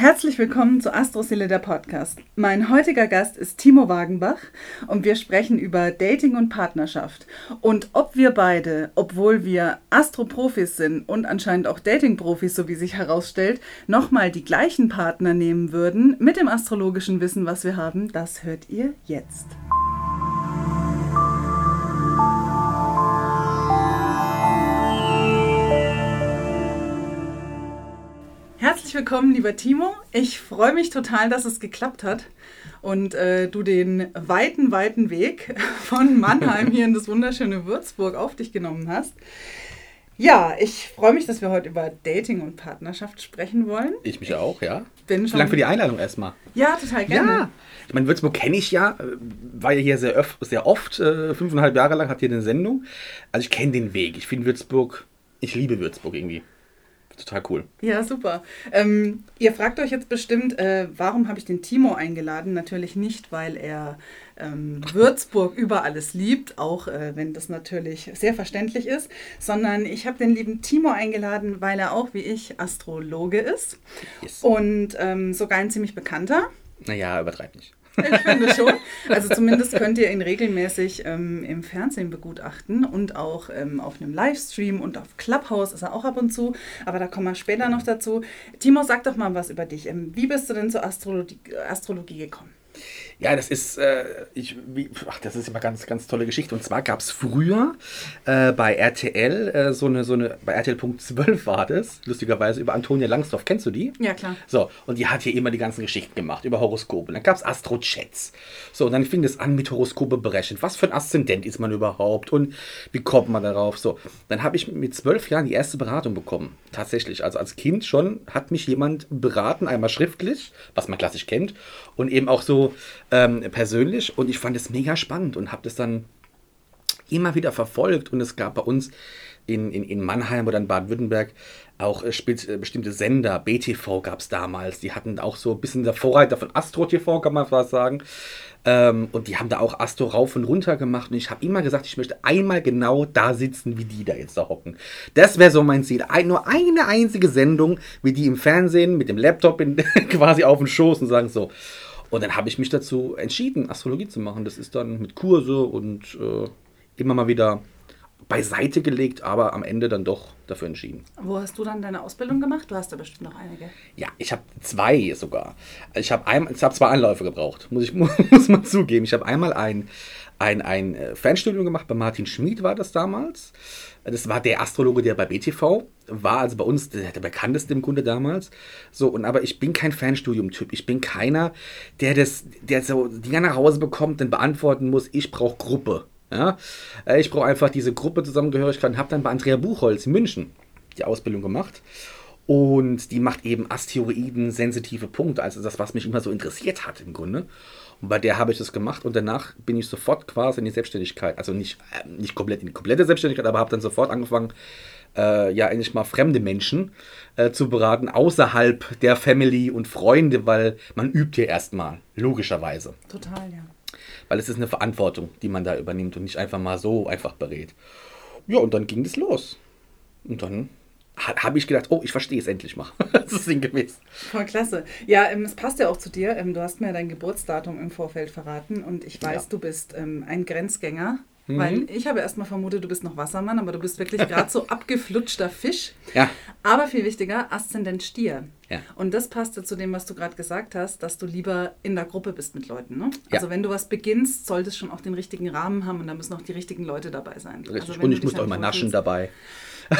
Herzlich willkommen zu Astroseele der Podcast. Mein heutiger Gast ist Timo Wagenbach und wir sprechen über Dating und Partnerschaft und ob wir beide, obwohl wir Astroprofis sind und anscheinend auch Datingprofis, so wie sich herausstellt, nochmal die gleichen Partner nehmen würden mit dem astrologischen Wissen, was wir haben, das hört ihr jetzt. Herzlich willkommen, lieber Timo. Ich freue mich total, dass es geklappt hat und äh, du den weiten, weiten Weg von Mannheim hier in das wunderschöne Würzburg auf dich genommen hast. Ja, ich freue mich, dass wir heute über Dating und Partnerschaft sprechen wollen. Ich mich auch, ja. Bin Vielen Dank für die Einladung erstmal. Ja, total gerne. Ja. Ich meine, Würzburg kenne ich ja, äh, war ja hier sehr, öf sehr oft, äh, fünfeinhalb Jahre lang hat hier eine Sendung. Also ich kenne den Weg. Ich finde Würzburg, ich liebe Würzburg irgendwie total cool. Ja, super. Ähm, ihr fragt euch jetzt bestimmt, äh, warum habe ich den Timo eingeladen? Natürlich nicht, weil er ähm, Würzburg über alles liebt, auch äh, wenn das natürlich sehr verständlich ist, sondern ich habe den lieben Timo eingeladen, weil er auch wie ich Astrologe ist yes. und ähm, sogar ein ziemlich bekannter. Naja, übertreib nicht. Ich finde schon. Also zumindest könnt ihr ihn regelmäßig ähm, im Fernsehen begutachten und auch ähm, auf einem Livestream und auf Clubhouse ist er auch ab und zu. Aber da kommen wir später noch dazu. Timo, sag doch mal was über dich. Ähm, wie bist du denn zur Astrologie, Astrologie gekommen? Ja, das ist, äh, ich, wie, ach, das ist immer ganz, ganz tolle Geschichte. Und zwar gab es früher äh, bei RTL äh, so eine, so eine, bei RTL.12 war das, lustigerweise, über Antonia Langsdorff. Kennst du die? Ja, klar. So, und die hat hier immer die ganzen Geschichten gemacht über Horoskope. Dann gab es Astro-Chats. So, und dann fing es an mit Horoskope berechnen. Was für ein Aszendent ist man überhaupt und wie kommt man darauf? So, dann habe ich mit zwölf Jahren die erste Beratung bekommen. Tatsächlich. Also als Kind schon hat mich jemand beraten, einmal schriftlich, was man klassisch kennt, und eben auch so ähm, persönlich und ich fand es mega spannend und habe das dann immer wieder verfolgt und es gab bei uns in, in, in Mannheim oder in Baden-Württemberg auch äh, äh bestimmte Sender, BTV gab es damals, die hatten auch so ein bisschen der Vorreiter von Astro TV, kann man fast sagen. Ähm, und die haben da auch Astro rauf und runter gemacht. Und ich habe immer gesagt, ich möchte einmal genau da sitzen, wie die da jetzt da hocken. Das wäre so mein Ziel. Ein, nur eine einzige Sendung, wie die im Fernsehen mit dem Laptop in, quasi auf dem Schoß und sagen so. Und dann habe ich mich dazu entschieden, Astrologie zu machen. Das ist dann mit Kurse und äh, immer mal wieder beiseite gelegt, aber am Ende dann doch dafür entschieden. Wo hast du dann deine Ausbildung gemacht? Du hast da bestimmt noch einige. Ja, ich habe zwei sogar. Ich habe hab zwei Anläufe gebraucht, muss ich muss man zugeben. Ich habe einmal ein, ein, ein äh, Fernstudium gemacht, bei Martin Schmid war das damals. Das war der Astrologe, der bei BTV war, also bei uns der, der bekannteste im Grunde damals. So, und aber ich bin kein Fernstudium-Typ. Ich bin keiner, der das, der so Dinger nach Hause bekommt, dann beantworten muss, ich brauche Gruppe. Ja? Äh, ich brauche einfach diese Gruppe Zusammengehörigkeit und habe dann bei Andrea Buchholz in München die Ausbildung gemacht. Und die macht eben Asteroiden sensitive Punkte, also das, was mich immer so interessiert hat im Grunde. Und bei der habe ich das gemacht und danach bin ich sofort quasi in die Selbstständigkeit. Also nicht, äh, nicht komplett in die komplette Selbstständigkeit, aber habe dann sofort angefangen, äh, ja endlich mal fremde Menschen äh, zu beraten, außerhalb der Family und Freunde, weil man übt ja erstmal, logischerweise. Total, ja. Weil es ist eine Verantwortung, die man da übernimmt und nicht einfach mal so einfach berät. Ja, und dann ging es los. Und dann habe ich gedacht, oh, ich verstehe es endlich mal. das ist sinngemäß. Voll klasse. Ja, ähm, es passt ja auch zu dir. Ähm, du hast mir dein Geburtsdatum im Vorfeld verraten und ich weiß, ja. du bist ähm, ein Grenzgänger. Mhm. Weil ich habe erstmal vermutet, du bist noch Wassermann, aber du bist wirklich gerade so abgeflutschter Fisch. Ja. Aber viel wichtiger, Aszendent Stier. Ja. Und das passte zu dem, was du gerade gesagt hast, dass du lieber in der Gruppe bist mit Leuten. Ne? Also ja. wenn du was beginnst, sollte es schon auch den richtigen Rahmen haben und da müssen auch die richtigen Leute dabei sein. Richtig. Also, und ich muss auch immer naschen dabei.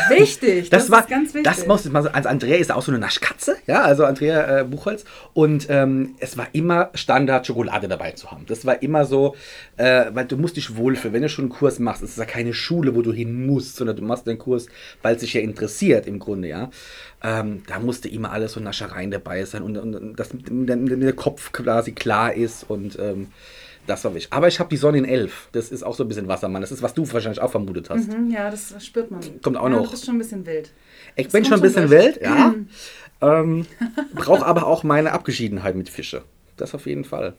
Wichtig, das, das war, ist ganz wichtig. Das muss man, also Andrea ist auch so eine Naschkatze, ja, also Andrea äh, Buchholz. Und ähm, es war immer Standard, Schokolade dabei zu haben. Das war immer so, äh, weil du musst dich wohlfühlen. Wenn du schon einen Kurs machst, ist es ja keine Schule, wo du hin musst, sondern du machst den Kurs, weil es dich ja interessiert im Grunde, ja. Ähm, da musste immer alles so Naschereien dabei sein und, und, und dass der Kopf quasi klar ist und ähm, das war wichtig. Aber ich habe die Sonne in 11. Das ist auch so ein bisschen Wassermann. Das ist, was du wahrscheinlich auch vermutet hast. Mhm, ja, das spürt man. Kommt auch ja, noch. Du bist schon ein bisschen wild. Ich das bin schon ein bisschen wild, ja. ähm, Brauche aber auch meine Abgeschiedenheit mit Fische. Das auf jeden Fall.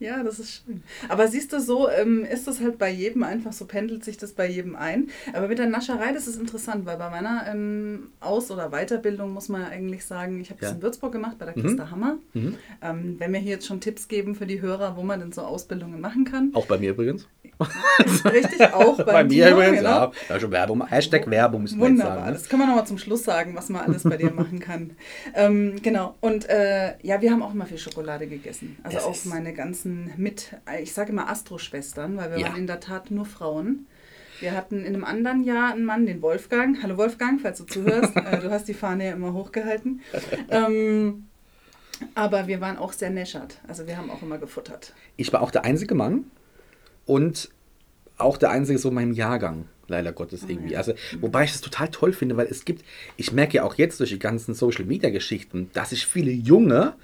Ja, das ist schön. Aber siehst du, so ähm, ist das halt bei jedem einfach, so pendelt sich das bei jedem ein. Aber mit der Nascherei, das ist interessant, weil bei meiner ähm, Aus- oder Weiterbildung muss man ja eigentlich sagen, ich habe das Ja. in Würzburg gemacht, bei der Mhm. Christa Hammer. Mhm. Ähm, wenn wir hier jetzt schon Tipps geben für die Hörer, wo man denn so Ausbildungen machen kann. Auch bei mir übrigens. Richtig, auch beim bei mir Timo, übrigens, genau. ja. ja. schon Werbung. Hashtag Werbung müssen wir Wunderbar, sagen. Ne? das können wir nochmal zum Schluss sagen, was man alles bei dir machen kann. Ähm, genau, und äh, ja, wir haben auch immer viel Schokolade gegessen. Also Das auch meine ganzen mit, ich sage immer Astro-Schwestern, weil wir Ja. waren in der Tat nur Frauen. Wir hatten in einem anderen Jahr einen Mann, den Wolfgang. Hallo Wolfgang, falls du zuhörst. äh, du hast die Fahne ja immer hochgehalten. Ähm, aber wir waren auch sehr näschert. Also wir haben auch immer gefuttert. Ich war auch der einzige Mann und auch der einzige so in meinem Jahrgang, leider Gottes irgendwie. ja. Also, wobei ich das total toll finde, weil es gibt, ich merke ja auch jetzt durch die ganzen Social Media Geschichten, dass sich viele Junge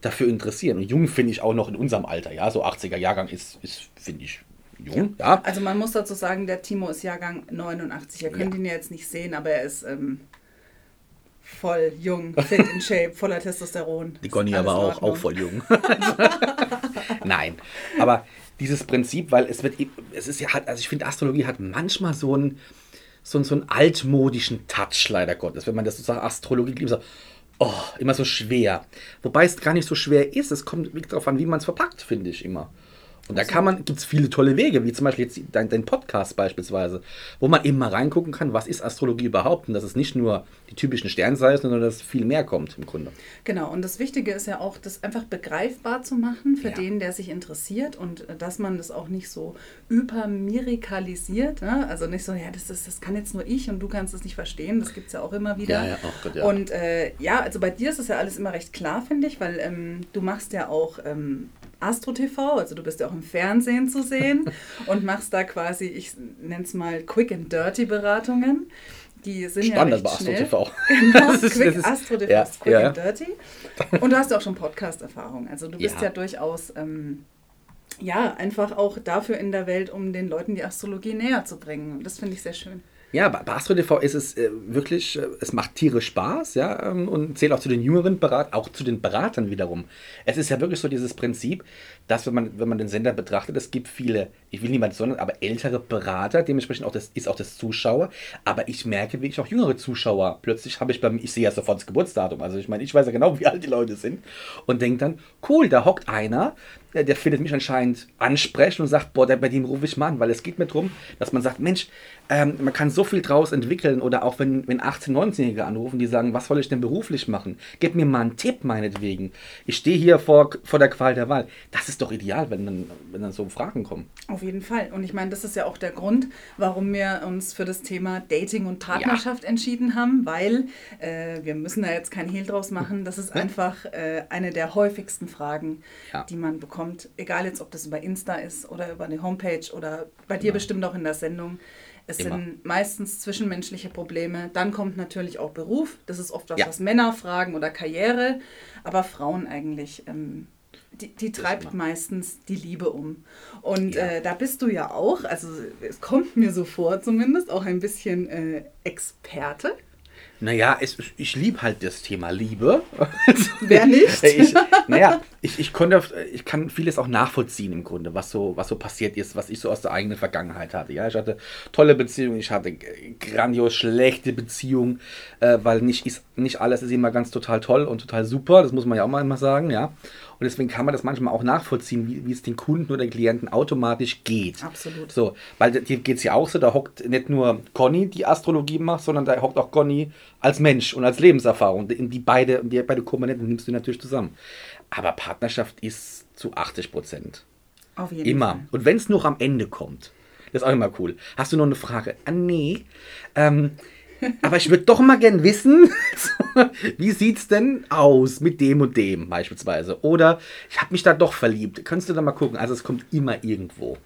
dafür interessieren. Und jung finde ich auch noch in unserem Alter, ja, so 80er Jahrgang ist, ist finde ich, jung, ja. Also man muss dazu sagen, der Timo ist Jahrgang 89. Ihr könnt Ja. ihn ja jetzt nicht sehen, aber er ist ähm, voll jung, fit in shape, voller Testosteron. Die Conny alles aber auch, auch voll jung. Nein, aber dieses Prinzip, weil es wird, es ist ja, also ich finde, Astrologie hat manchmal so einen, so, so einen altmodischen Touch, leider Gottes. Wenn man das so sagt, Astrologie, lieber so, oh, immer so schwer. Wobei es gar nicht so schwer ist, es kommt darauf an, wie man es verpackt, finde ich immer. Und da kann man, gibt es viele tolle Wege, wie zum Beispiel jetzt dein, dein Podcast beispielsweise, wo man eben mal reingucken kann, was ist Astrologie überhaupt und dass es nicht nur die typischen Sternzeichen, sondern dass viel mehr kommt im Grunde. Genau, und das Wichtige ist ja auch, das einfach begreifbar zu machen für Ja. den, der sich interessiert und äh, dass man das auch nicht so übermirikalisiert. Ne? Also nicht so, ja, das, ist, das kann jetzt nur ich und du kannst es nicht verstehen. Das gibt es ja auch immer wieder. Ja, ja, oh Gott, ja. Und äh, ja, also bei dir ist es ja alles immer recht klar, finde ich, weil ähm, du machst ja auch ähm, Astro TV, also du bist ja auch im Fernsehen zu sehen und machst da quasi, ich nenne es mal Quick and Dirty Beratungen. Die sind Standard ja bei recht Astro schnell. TV. Genau, Das ist- Quick das ist- Astro TV ja, ist Quick ja. and Dirty. Und du hast ja auch schon Podcast-Erfahrung. Also du bist ja, Ja. durchaus ähm, ja einfach auch dafür in der Welt, um den Leuten die Astrologie näher zu bringen. Und das finde ich sehr schön. Ja, bei Astro TV ist es äh, wirklich, äh, es macht tierisch Spaß, ja, ähm, und zählt auch zu den jüngeren Beratern, auch zu den Beratern wiederum. Es ist ja wirklich so dieses Prinzip, dass wenn man, wenn man den Sender betrachtet, es gibt viele, ich will niemand sondern, aber ältere Berater, dementsprechend auch das, ist auch das Zuschauer, aber ich merke wirklich auch jüngere Zuschauer. Plötzlich habe ich beim, ich sehe ja sofort das Geburtsdatum, also ich meine, ich weiß ja genau, wie alt die Leute sind und denke dann, cool, da hockt einer, der, der findet mich anscheinend ansprechend und sagt, boah, der, bei dem rufe ich mal an, weil es geht mir darum, dass man sagt, Mensch, ähm, man kann so viel draus entwickeln oder auch wenn, wenn 18-, 19-Jährige anrufen, die sagen, was soll ich denn beruflich machen? Gib mir mal einen Tipp meinetwegen. Ich stehe hier vor, vor der Qual der Wahl. Das ist doch ideal, wenn dann, wenn dann so Fragen kommen. Auf jeden Fall. Und ich meine, das ist ja auch der Grund, warum wir uns für das Thema Dating und Partnerschaft entschieden haben, weil äh, wir müssen da jetzt kein Hehl draus machen. Das ist einfach äh, eine der häufigsten Fragen, Ja. die man bekommt. Egal jetzt, ob das über Insta ist oder über eine Homepage oder bei dir Immer. bestimmt auch in der Sendung. Es Immer. sind meistens zwischenmenschliche Probleme. Dann kommt natürlich auch Beruf. Das ist oft was, Ja. was Männer fragen oder Karriere. Aber Frauen eigentlich, ähm, die, die treibt meistens die Liebe um. Und Ja. äh, da bist du ja auch, also es kommt mir so vor zumindest, auch ein bisschen äh, Experte. Naja, es, ich liebe halt das Thema Liebe. Wer nicht? ich, naja, ich, ich, konnte, ich kann vieles auch nachvollziehen im Grunde, was so, was so passiert ist, was ich so aus der eigenen Vergangenheit hatte. Ja, ich hatte tolle Beziehungen, ich hatte grandios schlechte Beziehungen, äh, weil nicht, ist, nicht alles ist immer ganz total toll und total super, das muss man ja auch mal immer sagen, ja. Und deswegen kann man das manchmal auch nachvollziehen, wie, wie es den Kunden oder Klienten automatisch geht. Absolut. So, weil dir geht es ja auch so, da hockt nicht nur Conny, die Astrologie macht, sondern da hockt auch Conny als Mensch und als Lebenserfahrung. Die, die beide, die beide Komponenten nimmst du natürlich zusammen. Aber Partnerschaft ist zu 80 Prozent. Auf jeden Immer. Fall. Und wenn es noch am Ende kommt, das ist auch immer cool. Hast du noch eine Frage? Ah, nee. Ähm, aber ich würde doch mal gern wissen, wie sieht's denn aus mit dem und dem beispielsweise? Oder ich habe mich da doch verliebt. Kannst du da mal gucken? Also es kommt immer irgendwo.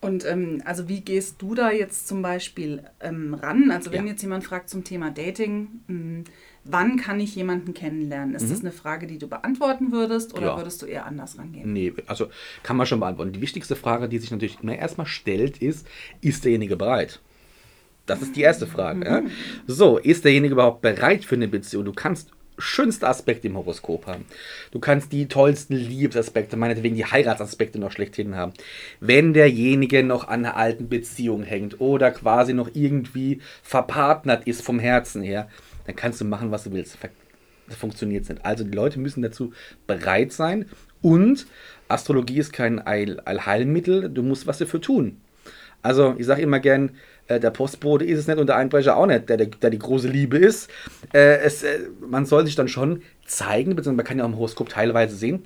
Und ähm, also wie gehst du da jetzt zum Beispiel ähm, ran? Also wenn Ja. jetzt jemand fragt zum Thema Dating, mh, wann kann ich jemanden kennenlernen? Ist das eine Frage, die du beantworten würdest oder Mhm. Ja. würdest du eher anders rangehen? Nee, also kann man schon beantworten. Die wichtigste Frage, die sich natürlich immer erstmal stellt, ist, ist derjenige bereit? Das ist die erste Frage. Ja? So, ist derjenige überhaupt bereit für eine Beziehung? Du kannst schönste Aspekte im Horoskop haben. Du kannst die tollsten Liebesaspekte, meinetwegen die Heiratsaspekte noch schlechthin haben. Wenn derjenige noch an einer alten Beziehung hängt oder quasi noch irgendwie verpartnert ist vom Herzen her, dann kannst du machen, was du willst. Das funktioniert nicht. Also die Leute müssen dazu bereit sein und Astrologie ist kein Allheilmittel, du musst was dafür tun. Also ich sage immer gern, äh, der Postbote ist es nicht und der Einbrecher auch nicht, der, der, der die große Liebe ist. Äh, es, äh, man soll sich dann schon zeigen, beziehungsweise man kann ja auch im Horoskop teilweise sehen,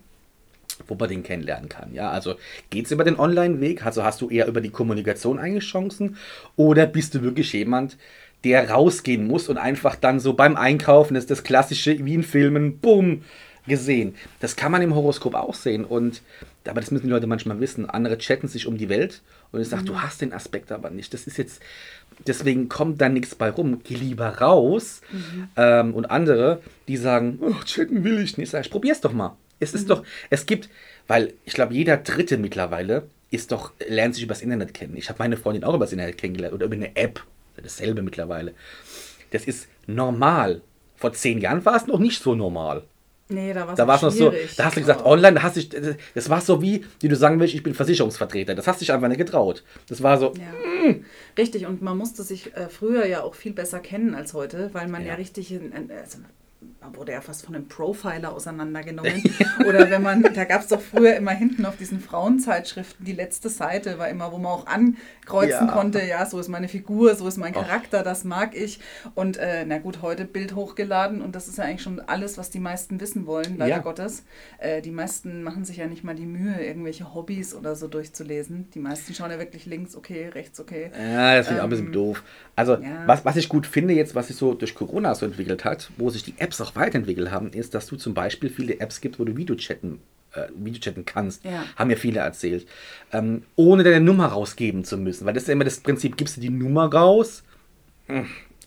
wo man den kennenlernen kann. Ja, also geht es über den Online-Weg? Also hast du eher über die Kommunikation eigentlich Chancen? Oder bist du wirklich jemand, der rausgehen muss und einfach dann so beim Einkaufen das ist das klassische wie in Filmen, bumm, gesehen. Das kann man im Horoskop auch sehen und aber das müssen die Leute manchmal wissen. Andere chatten sich um die Welt und ich sage, mhm. du hast den Aspekt aber nicht. Das ist jetzt, deswegen kommt da nichts bei rum. Geh lieber raus. Mhm. Ähm, und andere, die sagen, oh, chatten will ich nicht. Sag ich, probier's doch mal. Es ist mhm. doch, es gibt, weil ich glaube, jeder Dritte mittlerweile ist doch, lernt sich übers Internet kennen. Ich habe meine Freundin auch übers Internet kennengelernt oder über eine App. Dasselbe mittlerweile. Das ist normal. Vor zehn Jahren war es noch nicht so normal. Nee, da war es noch so. Da hast du gesagt, online, da hast du, das war so wie, wie du sagen willst, ich bin Versicherungsvertreter. Das hast du dich einfach nicht getraut. Das war so. Ja. Mm. Richtig, und man musste sich äh, früher ja auch viel besser kennen als heute, weil man ja, ja richtig, in, also wurde ja fast von einem Profiler auseinandergenommen. Oder wenn man, da gab es doch früher immer hinten auf diesen Frauenzeitschriften, die letzte Seite war immer, wo man auch ankreuzen ja. konnte, ja, so ist meine Figur, so ist mein Charakter, das mag ich. Und äh, na gut, heute Bild hochgeladen und das ist ja eigentlich schon alles, was die meisten wissen wollen, leider ja. Gottes. Äh, die meisten machen sich ja nicht mal die Mühe, irgendwelche Hobbys oder so durchzulesen. Die meisten schauen ja wirklich links, okay, rechts, okay. Ja, das finde ich ähm, auch ein bisschen ähm, doof. Also, ja. was, was ich gut finde jetzt, was sich so durch Corona so entwickelt hat, wo sich die Apps auch weiterentwickelt haben, ist, dass du zum Beispiel viele Apps gibt, wo du Videochatten äh, Videochatten kannst. Ja. Haben ja viele erzählt. Ähm, ohne deine Nummer rausgeben zu müssen. Weil das ist ja immer das Prinzip, gibst du die Nummer raus,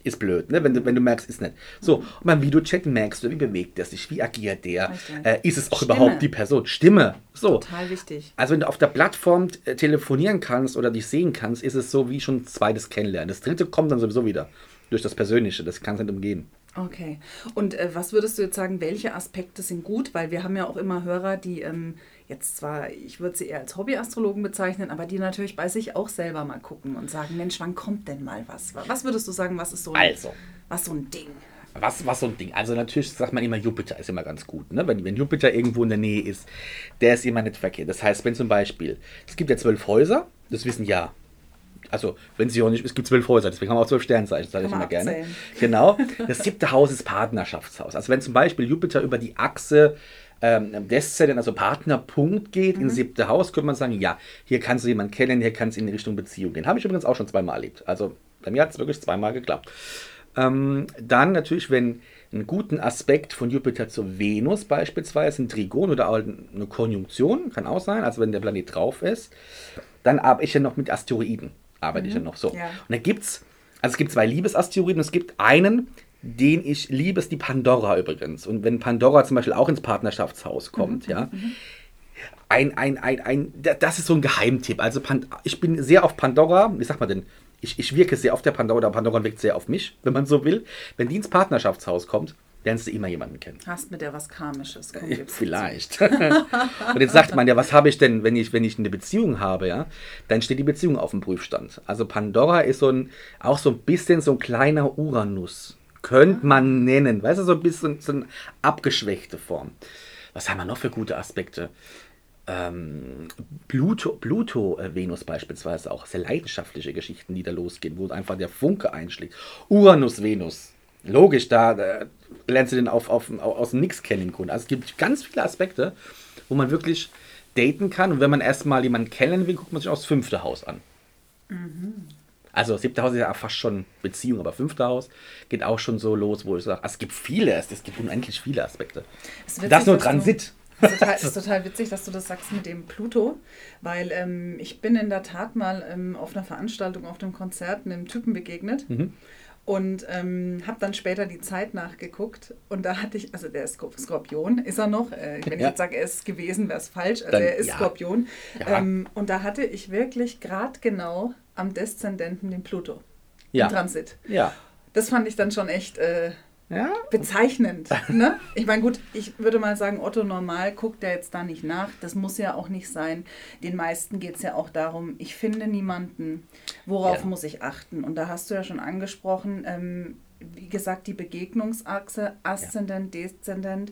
ist blöd, ne? wenn, du, wenn du merkst, ist nicht. So, und beim Videochatten merkst du, wie bewegt der sich, wie agiert der, äh, ist es auch Stimme. überhaupt die Person? Stimme. So. Total wichtig. Also wenn du auf der Plattform äh, telefonieren kannst oder dich sehen kannst, ist es so wie schon zweites Kennenlernen. Das dritte kommt dann sowieso wieder durch das Persönliche, das kannst du nicht umgehen. Okay. Und äh, was würdest du jetzt sagen, welche Aspekte sind gut? Weil wir haben ja auch immer Hörer, die ähm, jetzt zwar, ich würde sie eher als Hobbyastrologen bezeichnen, aber die natürlich bei sich auch selber mal gucken und sagen, Mensch, wann kommt denn mal was? Was würdest du sagen, was ist so ein, also, was so ein Ding? Was, was so ein Ding? Also natürlich sagt man immer, Jupiter ist immer ganz gut. Ne? Wenn, wenn Jupiter irgendwo in der Nähe ist, der ist immer nicht verkehrt. Das heißt, wenn zum Beispiel, es gibt ja zwölf Häuser, das wissen ja also, wenn sie auch nicht, es gibt zwölf Häuser, deswegen haben wir auch zwölf Sternzeichen, sage ich immer gerne. Abzählen. Genau. Das siebte Haus ist Partnerschaftshaus. Also, wenn zum Beispiel Jupiter über die Achse ähm, Deszendent, also Partnerpunkt geht, mhm. ins siebte Haus, könnte man sagen, ja, hier kannst du jemanden kennen, hier kannst du in Richtung Beziehung gehen. Habe ich übrigens auch schon zweimal erlebt. Also, bei mir hat es wirklich zweimal geklappt. Ähm, dann natürlich, wenn einen guten Aspekt von Jupiter zur Venus beispielsweise, ein Trigon oder auch eine Konjunktion, kann auch sein, also wenn der Planet drauf ist, dann arbeite ich ja noch mit Asteroiden arbeite mhm. ich ja noch so. Ja. Und da gibt es, also es gibt zwei Liebesasteroiden, es gibt einen, den ich liebe, ist die Pandora übrigens. Und wenn Pandora zum Beispiel auch ins Partnerschaftshaus kommt, mhm. ja, mhm. ein, ein, ein, ein, das ist so ein Geheimtipp. Also ich bin sehr auf Pandora, wie sagt man denn? Ich, ich wirke sehr auf der Pandora, Pandora wirkt sehr auf mich, wenn man so will. Wenn die ins Partnerschaftshaus kommt, lernst du immer jemanden kennen. Hast mit der was Karmisches. Komm, Vielleicht. und jetzt sagt man ja, was habe ich denn, wenn ich, wenn ich eine Beziehung habe, ja, dann steht die Beziehung auf dem Prüfstand. Also Pandora ist so ein, auch so ein bisschen so ein kleiner Uranus. Könnte man nennen. Weißt du, so ein bisschen so eine abgeschwächte Form. Was haben wir noch für gute Aspekte? Ähm, Pluto, Pluto äh, Venus beispielsweise auch sehr leidenschaftliche Geschichten, die da losgehen, wo einfach der Funke einschlägt. Uranus Venus logisch, da, da lernst du den auf, auf, aus dem Nix kennen im Grunde. Also es gibt ganz viele Aspekte, wo man wirklich daten kann. Und wenn man erstmal jemanden kennen will, guckt man sich auch das fünfte Haus an. Mhm. Also siebte Haus ist ja fast schon Beziehung, aber fünfte Haus geht auch schon so los, wo ich sage, es gibt viele, es gibt unendlich viele Aspekte. Witzig, das nur Transit. Es ist, total, ist total witzig, dass du das sagst mit dem Pluto, weil ähm, ich bin in der Tat mal ähm, auf einer Veranstaltung, auf einem Konzert einem Typen begegnet. Mhm. Und ähm, habe dann später die Zeit nachgeguckt und da hatte ich, also der ist Skorpion, ist er noch. Äh, wenn ja. ich jetzt sage, er ist gewesen, wäre es falsch. Also dann, er ist ja. Skorpion. Ja. Ähm, und da hatte ich wirklich gerade genau am Deszendenten den Pluto. Ja. Im Transit. Ja. Das fand ich dann schon echt. Äh, ja. bezeichnend. Ne? Ich meine, gut, ich würde mal sagen, Otto normal guckt ja jetzt da nicht nach. Das muss ja auch nicht sein. Den meisten geht es ja auch darum, ich finde niemanden. Worauf ja. muss ich achten? Und da hast du ja schon angesprochen, ähm, wie gesagt, die Begegnungsachse, Aszendent, ja. Deszendent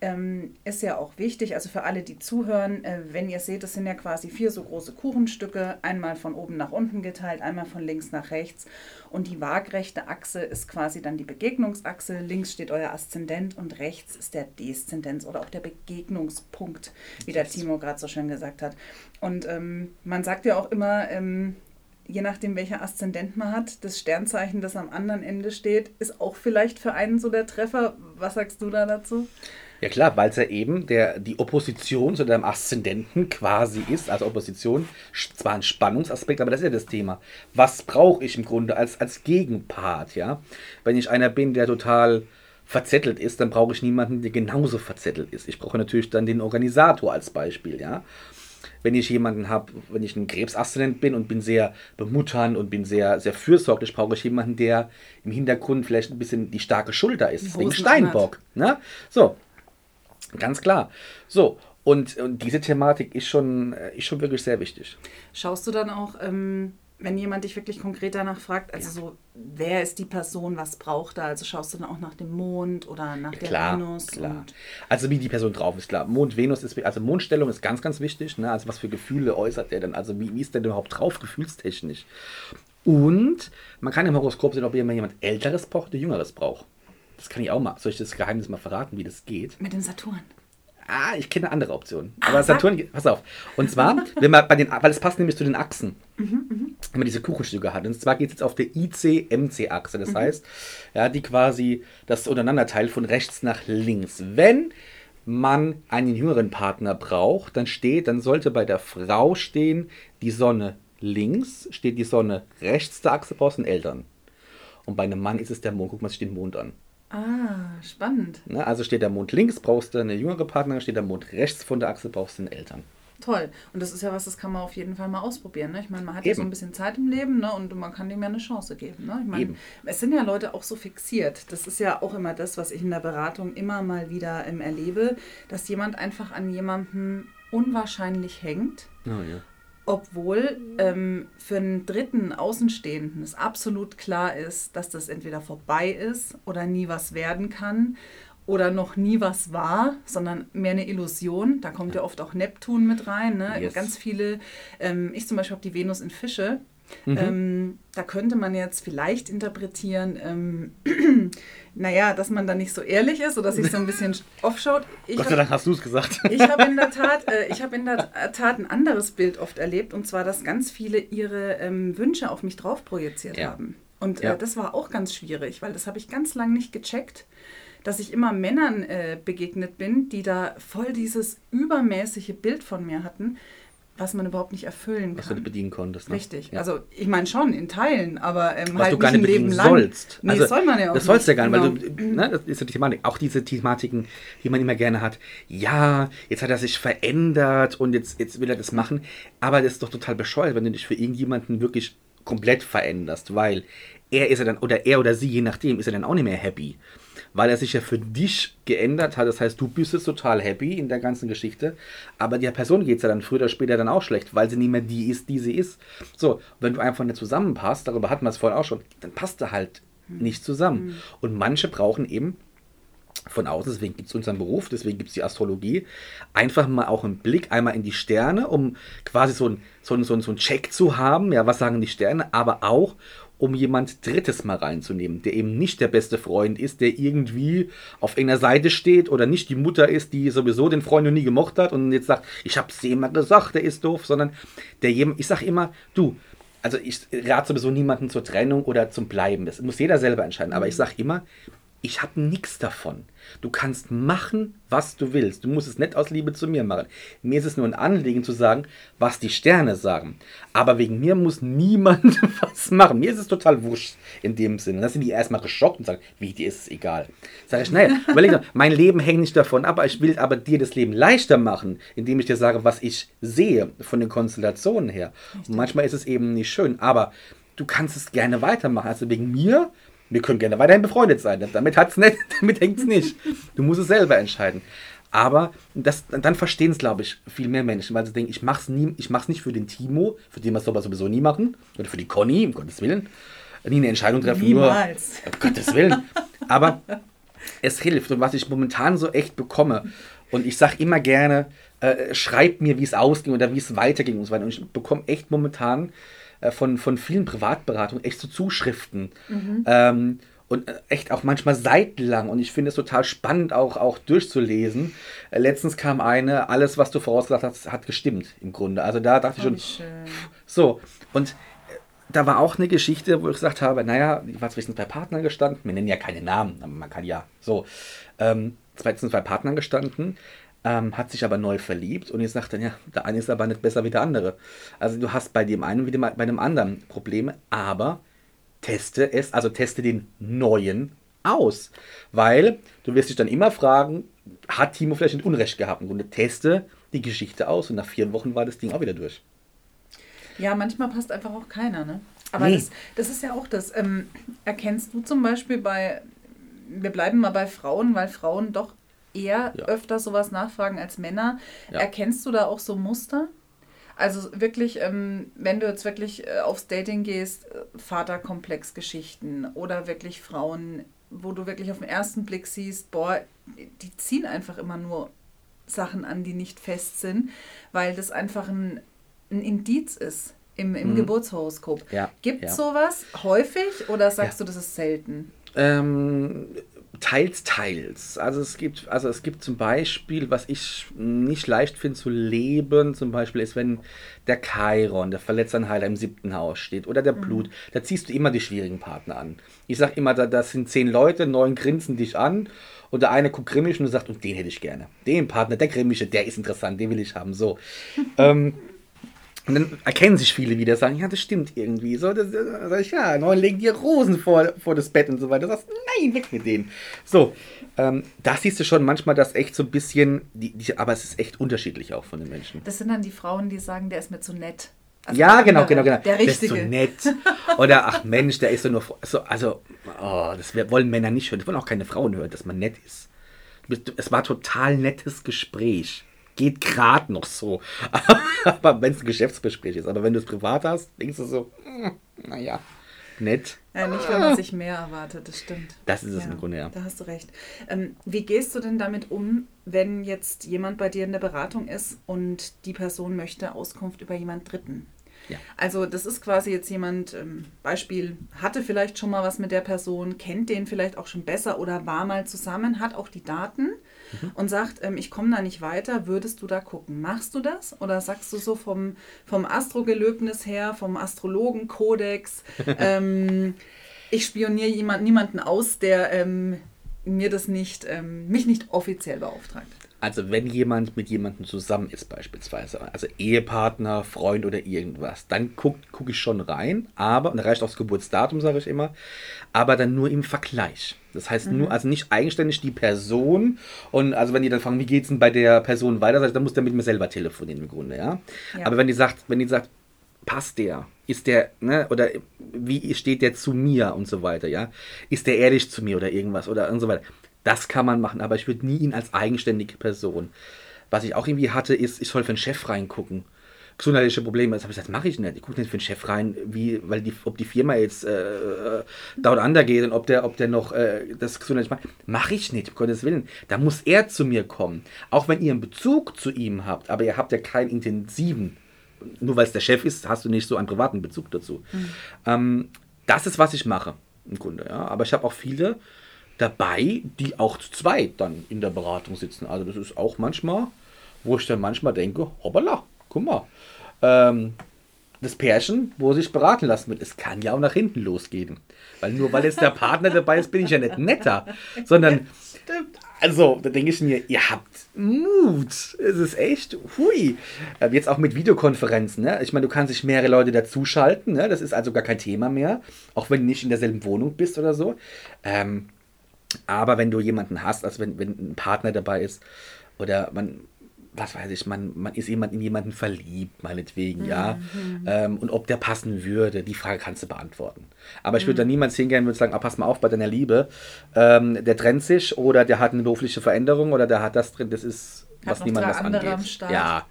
ähm, ist ja auch wichtig, also für alle, die zuhören, äh, wenn ihr seht, das sind ja quasi vier so große Kuchenstücke, einmal von oben nach unten geteilt, einmal von links nach rechts. Und die waagrechte Achse ist quasi dann die Begegnungsachse. Links steht euer Aszendent und rechts ist der Deszendenz oder auch der Begegnungspunkt, wie der Timo gerade so schön gesagt hat. Und ähm, man sagt ja auch immer, ähm, je nachdem, welcher Aszendent man hat, das Sternzeichen, das am anderen Ende steht, ist auch vielleicht für einen so der Treffer. Was sagst du da dazu? Ja klar, weil es ja eben der, die Opposition zu deinem Aszendenten quasi ist, also Opposition, zwar ein Spannungsaspekt, aber das ist ja das Thema. Was brauche ich im Grunde als, als Gegenpart, ja? Wenn ich einer bin, der total verzettelt ist, dann brauche ich niemanden, der genauso verzettelt ist. Ich brauche natürlich dann den Organisator als Beispiel, ja? Wenn ich jemanden habe, wenn ich ein Krebsaszendent bin und bin sehr bemutternd und bin sehr, sehr fürsorglich, brauche ich jemanden, der im Hintergrund vielleicht ein bisschen die starke Schulter ist. Wegen Steinbock. Ne? So, Ganz klar. So, und, und diese Thematik ist schon, äh, ist schon wirklich sehr wichtig. Schaust du dann auch, ähm, wenn jemand dich wirklich konkret danach fragt, also ja. so, wer ist die Person, was braucht er? Also schaust du dann auch nach dem Mond oder nach der Venus? Klar. Also wie die Person drauf ist, klar. Mond, Venus ist, also Mondstellung ist ganz, ganz wichtig. Ne? Also was für Gefühle äußert er denn? Also wie, wie ist der denn überhaupt drauf, gefühlstechnisch? Und man kann im Horoskop sehen, ob jemand Älteres braucht oder Jüngeres braucht. Das kann ich auch mal. Soll ich das Geheimnis mal verraten, wie das geht? Mit dem Saturn. Ah, ich kenne eine andere Option. Ah, Aber Saturn, pass auf. Und zwar, wenn man bei den, weil es passt nämlich zu den Achsen, mhm, mhm. wenn man diese Kuchenstücke hat. Und zwar geht es jetzt auf der IC-MC-Achse. Das mhm. heißt, ja, die quasi das Untereinanderteil von rechts nach links. Wenn man einen jüngeren Partner braucht, dann steht, dann sollte bei der Frau stehen die Sonne links, steht die Sonne rechts der Achse, brauchst du Eltern. Und bei einem Mann ist es der Mond. Guck mal sich den Mond an. Ah, spannend. Ne, also steht der Mond links, brauchst du eine jüngere Partnerin, steht der Mond rechts von der Achse, brauchst du eine Eltern. Toll. Und das ist ja was, das kann man auf jeden Fall mal ausprobieren. Ne? Ich meine, man hat Eben. ja so ein bisschen Zeit im Leben ne? und man kann dem ja eine Chance geben. Ne? Ich meine, Eben. es sind ja Leute auch so fixiert. Das ist ja auch immer das, was ich in der Beratung immer mal wieder ähm, erlebe, dass jemand einfach an jemanden unwahrscheinlich hängt. Oh, ja obwohl ähm, für einen dritten Außenstehenden es absolut klar ist, dass das entweder vorbei ist oder nie was werden kann oder noch nie was war, sondern mehr eine Illusion. Da kommt ja oft auch Neptun mit rein. Ne? Yes. Ganz viele, ähm, ich zum Beispiel habe die Venus in Fische. Mhm. Ähm, da könnte man jetzt vielleicht interpretieren, ähm, naja, dass man da nicht so ehrlich ist oder sich so ein bisschen offschaut. Ich Gott sei Dank hast du es gesagt. Ich habe in der Tat, äh, ich habe in der Tat ein anderes Bild oft erlebt und zwar, dass ganz viele ihre ähm, Wünsche auf mich drauf projiziert ja. haben. Und äh, ja. das war auch ganz schwierig, weil das habe ich ganz lange nicht gecheckt dass ich immer Männern äh, begegnet bin, die da voll dieses übermäßige Bild von mir hatten, was man überhaupt nicht erfüllen kann. Was du nicht bedienen konntest. Ne? Richtig. Ja. Also ich meine schon in Teilen, aber ähm, was halt du gar nicht bedienen sollst. Nee, also, das soll man ja auch Das sollst du ja gar nicht, genau. weil du, ne, das ist ja die Thematik. Auch diese Thematiken, die man immer gerne hat. Ja, jetzt hat er sich verändert und jetzt, jetzt will er das machen. Aber das ist doch total bescheuert, wenn du dich für irgendjemanden wirklich komplett veränderst, weil er ist ja dann, oder er oder sie, je nachdem, ist er dann auch nicht mehr happy weil er sich ja für dich geändert hat. Das heißt, du bist jetzt total happy in der ganzen Geschichte, aber der Person geht es ja dann früher oder später dann auch schlecht, weil sie nicht mehr die ist, die sie ist. So, wenn du einfach nicht zusammenpasst, darüber hatten wir es vorhin auch schon, dann passt er halt hm. nicht zusammen. Mhm. Und manche brauchen eben von außen, deswegen gibt es unseren Beruf, deswegen gibt es die Astrologie, einfach mal auch einen Blick einmal in die Sterne, um quasi so einen so so so ein Check zu haben, ja, was sagen die Sterne, aber auch, um jemand Drittes mal reinzunehmen, der eben nicht der beste Freund ist, der irgendwie auf irgendeiner Seite steht oder nicht die Mutter ist, die sowieso den Freund noch nie gemocht hat und jetzt sagt, ich hab's dir immer gesagt, der ist doof, sondern der jemand, ich sag immer, du, also ich rate sowieso niemanden zur Trennung oder zum Bleiben. Das muss jeder selber entscheiden. Aber ich sag immer, ich habe nichts davon. Du kannst machen, was du willst. Du musst es nicht aus Liebe zu mir machen. Mir ist es nur ein Anliegen zu sagen, was die Sterne sagen. Aber wegen mir muss niemand was machen. Mir ist es total wurscht in dem Sinne. Da sind die erstmal geschockt und sagen, wie, dir ist es egal. Sag ich, naja, überleg doch, mein Leben hängt nicht davon ab, ich will aber dir das Leben leichter machen, indem ich dir sage, was ich sehe von den Konstellationen her. Und manchmal ist es eben nicht schön, aber du kannst es gerne weitermachen. Also wegen mir Wir können gerne weiterhin befreundet sein. Damit, hat's nicht, damit hängt es nicht. Du musst es selber entscheiden. Aber das, dann verstehen es, glaube ich, viel mehr Menschen, weil sie denken, ich mache es ich mach's nicht für den Timo, für den wir es sowieso nie machen, oder für die Conny, um Gottes Willen. Nie eine Entscheidung treffen, Niemals. nur um Gottes Willen. Aber es hilft und was ich momentan so echt bekomme. Und ich sage immer gerne, äh, schreibt mir, wie es ausging oder wie es weiterging und so weiter. Und ich bekomme echt momentan äh, von, von vielen Privatberatungen echt so Zuschriften. Mhm. Ähm, und äh, echt auch manchmal seitenlang. Und ich finde es total spannend, auch, auch durchzulesen. Äh, letztens kam eine, alles, was du vorausgesagt hast, hat gestimmt im Grunde. Also da dachte oh, ich schon, so. Und da war auch eine Geschichte, wo ich gesagt habe, naja, ich war zwischen zwei Partnern gestanden. Wir nennen ja keine Namen, aber man kann ja so. Ähm, zwischen zwei Partnern gestanden. Ähm, hat sich aber neu verliebt und ich sagte dann, ja, der eine ist aber nicht besser wie der andere. Also du hast bei dem einen wie bei dem anderen Probleme, aber teste es, also teste den neuen aus. Weil du wirst dich dann immer fragen, hat Timo vielleicht ein Unrecht gehabt? Und teste die Geschichte aus und nach vier Wochen war das Ding auch wieder durch. Ja, manchmal passt einfach auch keiner, ne? Aber nee. das, das ist ja auch das. Ähm, erkennst du zum Beispiel bei, wir bleiben mal bei Frauen, weil Frauen doch eher ja. öfter sowas nachfragen als Männer. Ja. Erkennst du da auch so Muster? Also wirklich, ähm, wenn du jetzt wirklich äh, aufs Dating gehst, äh, Vaterkomplex-Geschichten oder wirklich Frauen, wo du wirklich auf den ersten Blick siehst, boah, die ziehen einfach immer nur Sachen an, die nicht fest sind, weil das einfach ein, ein Indiz ist im, im mhm. Geburtshoroskop. Ja, Gibt es ja. sowas häufig oder sagst ja. du, das ist selten? Ähm, Teils, teils. Also es gibt, also es gibt zum Beispiel, was ich nicht leicht finde zu leben, zum Beispiel ist, wenn der Chiron, der Verletzernheiler im siebten Haus steht oder der mhm. Blut, da ziehst du immer die schwierigen Partner an. Ich sag immer, da, das sind zehn Leute, neun grinsen dich an und der eine guckt grimmig und du sagst, und den hätte ich gerne. Den Partner, der grimmige, der ist interessant, den will ich haben. So. ähm, und dann erkennen sich viele wieder, sagen, ja, das stimmt irgendwie. So, das, das, sag ich, ja, neun legen dir Rosen vor, vor das Bett und so weiter. Du sagst, nein, weg mit denen. So, ähm, da siehst du schon manchmal das echt so ein bisschen, die, die, aber es ist echt unterschiedlich auch von den Menschen. Das sind dann die Frauen, die sagen, der ist mir zu nett. Also ja, genau, genau, genau. Der Richtige. Der ist so nett. Oder, ach Mensch, der ist so nur. So, also, oh, das wollen Männer nicht hören. Das wollen auch keine Frauen hören, dass man nett ist. Es war total nettes Gespräch geht gerade noch so. aber wenn es ein Geschäftsgespräch ist, aber wenn du es privat hast, denkst du so, hm, naja, nett. Ja, nicht, wenn man sich mehr erwartet, das stimmt. Das ist es ja, im Grunde, ja. Da hast du recht. Ähm, wie gehst du denn damit um, wenn jetzt jemand bei dir in der Beratung ist und die Person möchte Auskunft über jemand Dritten? Ja. Also das ist quasi jetzt jemand, ähm, Beispiel, hatte vielleicht schon mal was mit der Person, kennt den vielleicht auch schon besser oder war mal zusammen, hat auch die Daten mhm. und sagt, ähm, ich komme da nicht weiter, würdest du da gucken? Machst du das? Oder sagst du so vom, vom Astrogelöbnis her, vom Astrologenkodex, ähm, ich spioniere jemand, niemanden aus, der ähm, mir das nicht, ähm, mich nicht offiziell beauftragt? Also wenn jemand mit jemandem zusammen ist beispielsweise, also Ehepartner, Freund oder irgendwas, dann gucke guck ich schon rein, aber, und da reicht auch das Geburtsdatum, sage ich immer, aber dann nur im Vergleich. Das heißt mhm. nur, also nicht eigenständig die Person und also wenn die dann fragen, wie geht es denn bei der Person weiter, dann muss der mit mir selber telefonieren im Grunde, ja? ja. Aber wenn die sagt, wenn die sagt, passt der? Ist der, ne, oder wie steht der zu mir und so weiter, ja? Ist der ehrlich zu mir oder irgendwas oder und so weiter das kann man machen, aber ich würde nie ihn als eigenständige Person. Was ich auch irgendwie hatte, ist, ich soll für den Chef reingucken. Gesundheitliche Probleme. Das habe ich gesagt, mache ich nicht. Ich gucke nicht für den Chef rein, wie, weil die, ob die Firma jetzt äh, down under geht und ob der, ob der noch äh, das gesundheitlich macht. Mache ich nicht, um Gottes Willen. Da muss er zu mir kommen. Auch wenn ihr einen Bezug zu ihm habt, aber ihr habt ja keinen intensiven. Nur weil es der Chef ist, hast du nicht so einen privaten Bezug dazu. Mhm. Ähm, das ist, was ich mache, im Grunde. Ja. Aber ich habe auch viele, dabei, die auch zu zweit dann in der Beratung sitzen. Also das ist auch manchmal, wo ich dann manchmal denke, hoppala, guck mal. Ähm, das Pärchen, wo sich beraten lassen wird, es kann ja auch nach hinten losgehen. Weil nur weil jetzt der Partner dabei ist, bin ich ja nicht netter. Sondern, also, da denke ich mir, ihr habt Mut. Es ist echt, hui. Äh, jetzt auch mit Videokonferenzen. Ne? Ich meine, du kannst sich mehrere Leute dazuschalten. Ne? Das ist also gar kein Thema mehr. Auch wenn du nicht in derselben Wohnung bist oder so. Ähm, aber wenn du jemanden hast, also wenn, wenn ein Partner dabei ist oder man was weiß ich, man, man ist jemand in jemanden verliebt, meinetwegen, ja. Mhm. Ähm, und ob der passen würde, die Frage kannst du beantworten. Aber ich würde da Mhm. niemals hingehen und sagen, ah, pass mal auf bei deiner Liebe, ähm, der trennt sich oder der hat eine berufliche Veränderung oder der hat das drin, das ist, Hat was niemand was angeht. Ja.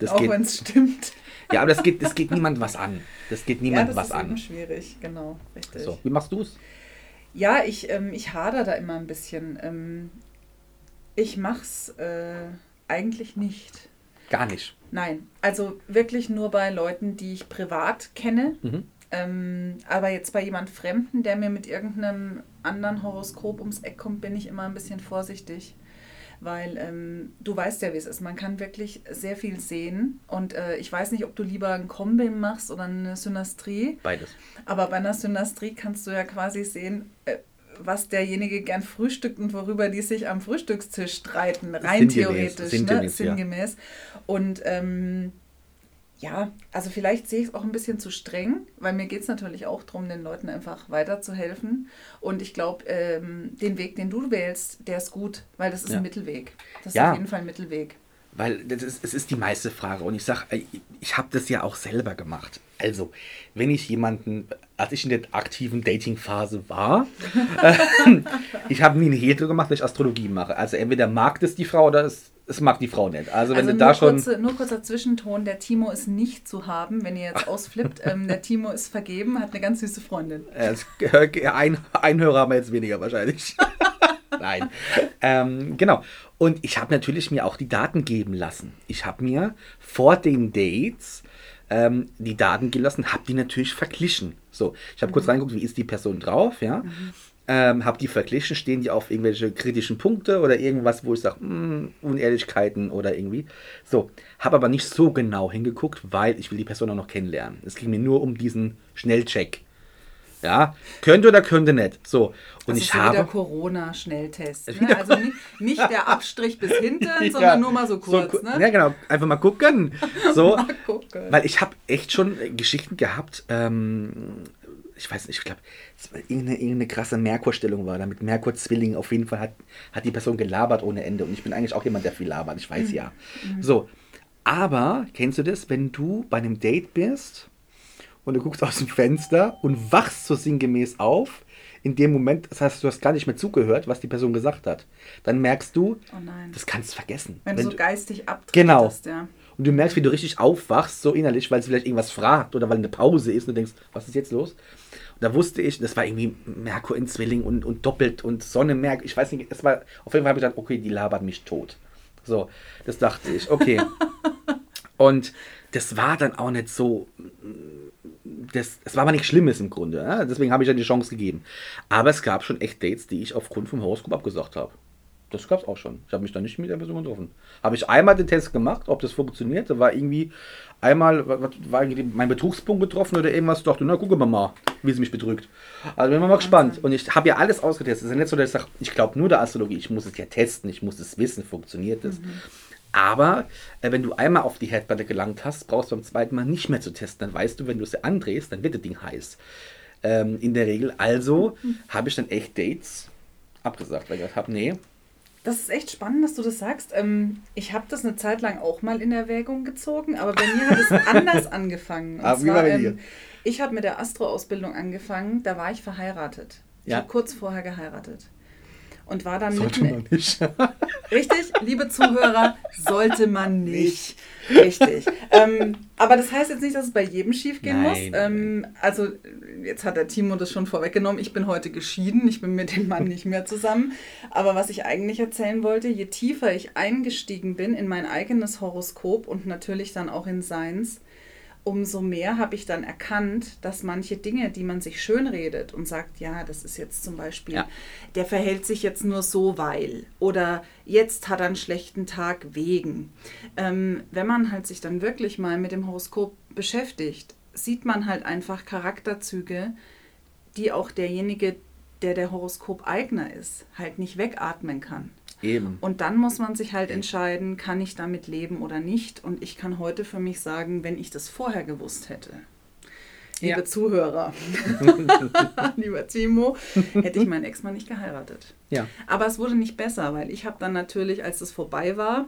Das Auch wenn es stimmt. ja, aber das geht, das geht niemand was an. Das geht Ja, niemand das was ist an. schwierig, genau, richtig. So, wie machst du es? Ja, ich, ähm, ich hader da immer ein bisschen. Ähm, ich mach's äh, eigentlich nicht. Gar nicht. Nein, also wirklich nur bei Leuten, die ich privat kenne. Mhm. Ähm, aber jetzt bei jemand Fremden, der mir mit irgendeinem anderen Horoskop ums Eck kommt, bin ich immer ein bisschen vorsichtig. Weil ähm, du weißt ja, wie es ist. Man kann wirklich sehr viel sehen. Und äh, ich weiß nicht, ob du lieber ein Kombi machst oder eine Synastrie. Beides. Aber bei einer Synastrie kannst du ja quasi sehen, äh, was derjenige gern frühstückt und worüber die sich am Frühstückstisch streiten. Rein Sinngemäß, theoretisch, sinngemäß, ne? ja. sinngemäß. Und ähm, ja, also vielleicht sehe ich es auch ein bisschen zu streng, weil mir geht es natürlich auch darum, den Leuten einfach weiterzuhelfen. Und ich glaube, ähm, den Weg, den du wählst, der ist gut, weil das ist Ja. ein Mittelweg. Das ist Ja. auf jeden Fall ein Mittelweg. Weil das ist, es ist die meiste Frage. Und ich sage, ich habe das ja auch selber gemacht. Also, wenn ich jemanden, als ich in der aktiven Dating-Phase war, ähm, ich habe nie eine Hetero gemacht, weil ich Astrologie mache. Also entweder mag das die Frau oder es, es mag die Frau nicht. Also wenn Also du nur, da schon... kurze, nur kurzer Zwischenton, der Timo ist nicht zu haben, wenn ihr jetzt ausflippt. ähm, der Timo ist vergeben, hat eine ganz süße Freundin. Ein, ein Hörer haben wir jetzt weniger wahrscheinlich. Nein. Ähm, genau. Und ich habe natürlich mir auch die Daten geben lassen. Ich habe mir vor den Dates ähm, die Daten gelassen, habe die natürlich verglichen. So, ich habe kurz reingeguckt, wie ist die Person drauf, ja. Ähm, habe die verglichen, stehen die auf irgendwelche kritischen Punkte oder irgendwas, wo ich sage, Unehrlichkeiten oder irgendwie. So, habe aber nicht so genau hingeguckt, weil ich will die Person auch noch kennenlernen. Es ging mir nur um diesen Schnellcheck. Ja, könnte oder könnte nicht. So, und Das ich so habe. Corona-Schnelltest. Ne? Wieder- Also nicht, nicht der Abstrich bis hinten, Ja, sondern nur mal so kurz. ku- ne? Ja, genau. Einfach mal gucken. So, Mal gucken. weil ich habe echt schon Geschichten gehabt. Ähm, ich weiß nicht, ich glaube, irgendeine, irgendeine krasse Merkur-Stellung war da mit Merkur-Zwilling. Auf jeden Fall hat, hat die Person gelabert ohne Ende. Und ich bin eigentlich auch jemand, der viel labert. Ich weiß ja. So, aber kennst du das, wenn du bei einem Date bist und du guckst aus dem Fenster und wachst so sinngemäß auf? In dem Moment, das heißt, du hast gar nicht mehr zugehört, was die Person gesagt hat. Dann merkst du, Oh nein. das kannst du vergessen. Wenn, Wenn du so geistig abdriftest, Genau. ja. und du merkst, wie du richtig aufwachst, so innerlich, weil sie vielleicht irgendwas fragt oder weil eine Pause ist und du denkst, was ist jetzt los? Da wusste ich, das war irgendwie Merkur in Zwilling und, und doppelt und Sonne, Merkur, ich weiß nicht, es war, auf jeden Fall habe ich gedacht, okay, die labert mich tot. So, das dachte ich, okay. und das war dann auch nicht so, das, das war aber nichts Schlimmes im Grunde. Ja? Deswegen habe ich ja die Chance gegeben. Aber es gab schon echt Dates, die ich aufgrund vom Horoskop abgesagt habe. Das gab es auch schon. Ich habe mich da nicht mit der Person getroffen. Habe ich einmal den Test gemacht, ob das funktioniert. Da war irgendwie einmal, was, war irgendwie mein Betrugspunkt getroffen oder irgendwas. Dachte, na, gucken wir mal, wie sie mich betrügt. Also bin ich mal gespannt. Und ich habe ja alles ausgetestet. Es ist ja nicht so, dass ich sage, ich glaube nur der Astrologie. Ich muss es ja testen, ich muss es wissen, funktioniert es. Aber äh, wenn du einmal auf die Herdplatte gelangt hast, brauchst du beim zweiten Mal nicht mehr zu testen. Dann weißt du, wenn du es andrehst, dann wird das Ding heiß. Ähm, in der Regel. Also habe ich dann echt Dates abgesagt, weil ich habe, nee, Das ist echt spannend, dass du das sagst. Ähm, ich habe das eine Zeit lang auch mal in Erwägung gezogen, aber bei mir hat es anders angefangen. Und Ah, wie war ähm, ich habe mit der Astro-Ausbildung angefangen, da war ich verheiratet. Ich Ja. habe kurz vorher geheiratet. Und war dann sollte mitten, man nicht. Richtig, liebe Zuhörer, sollte man nicht. Richtig. Ähm, aber das heißt jetzt nicht, dass es bei jedem schief gehen muss. Ähm, also jetzt hat der Timo das schon vorweggenommen. Ich bin heute geschieden. Ich bin mit dem Mann nicht mehr zusammen. Aber was ich eigentlich erzählen wollte, je tiefer ich eingestiegen bin in mein eigenes Horoskop und natürlich dann auch in seins, umso mehr habe ich dann erkannt, dass manche Dinge, die man sich schönredet und sagt, ja, das ist jetzt zum Beispiel, Ja. der verhält sich jetzt nur so, weil oder jetzt hat er einen schlechten Tag wegen. Ähm, wenn man halt sich dann wirklich mal mit dem Horoskop beschäftigt, sieht man halt einfach Charakterzüge, die auch derjenige, der der Horoskopeigner ist, halt nicht wegatmen kann. Eben. Und dann muss man sich halt entscheiden, kann ich damit leben oder nicht. Und ich kann heute für mich sagen, wenn ich das vorher gewusst hätte, liebe Ja. Zuhörer, lieber Timo, hätte ich meinen Ex-Mann nicht geheiratet. Ja. Aber es wurde nicht besser, weil ich habe dann natürlich, als es vorbei war,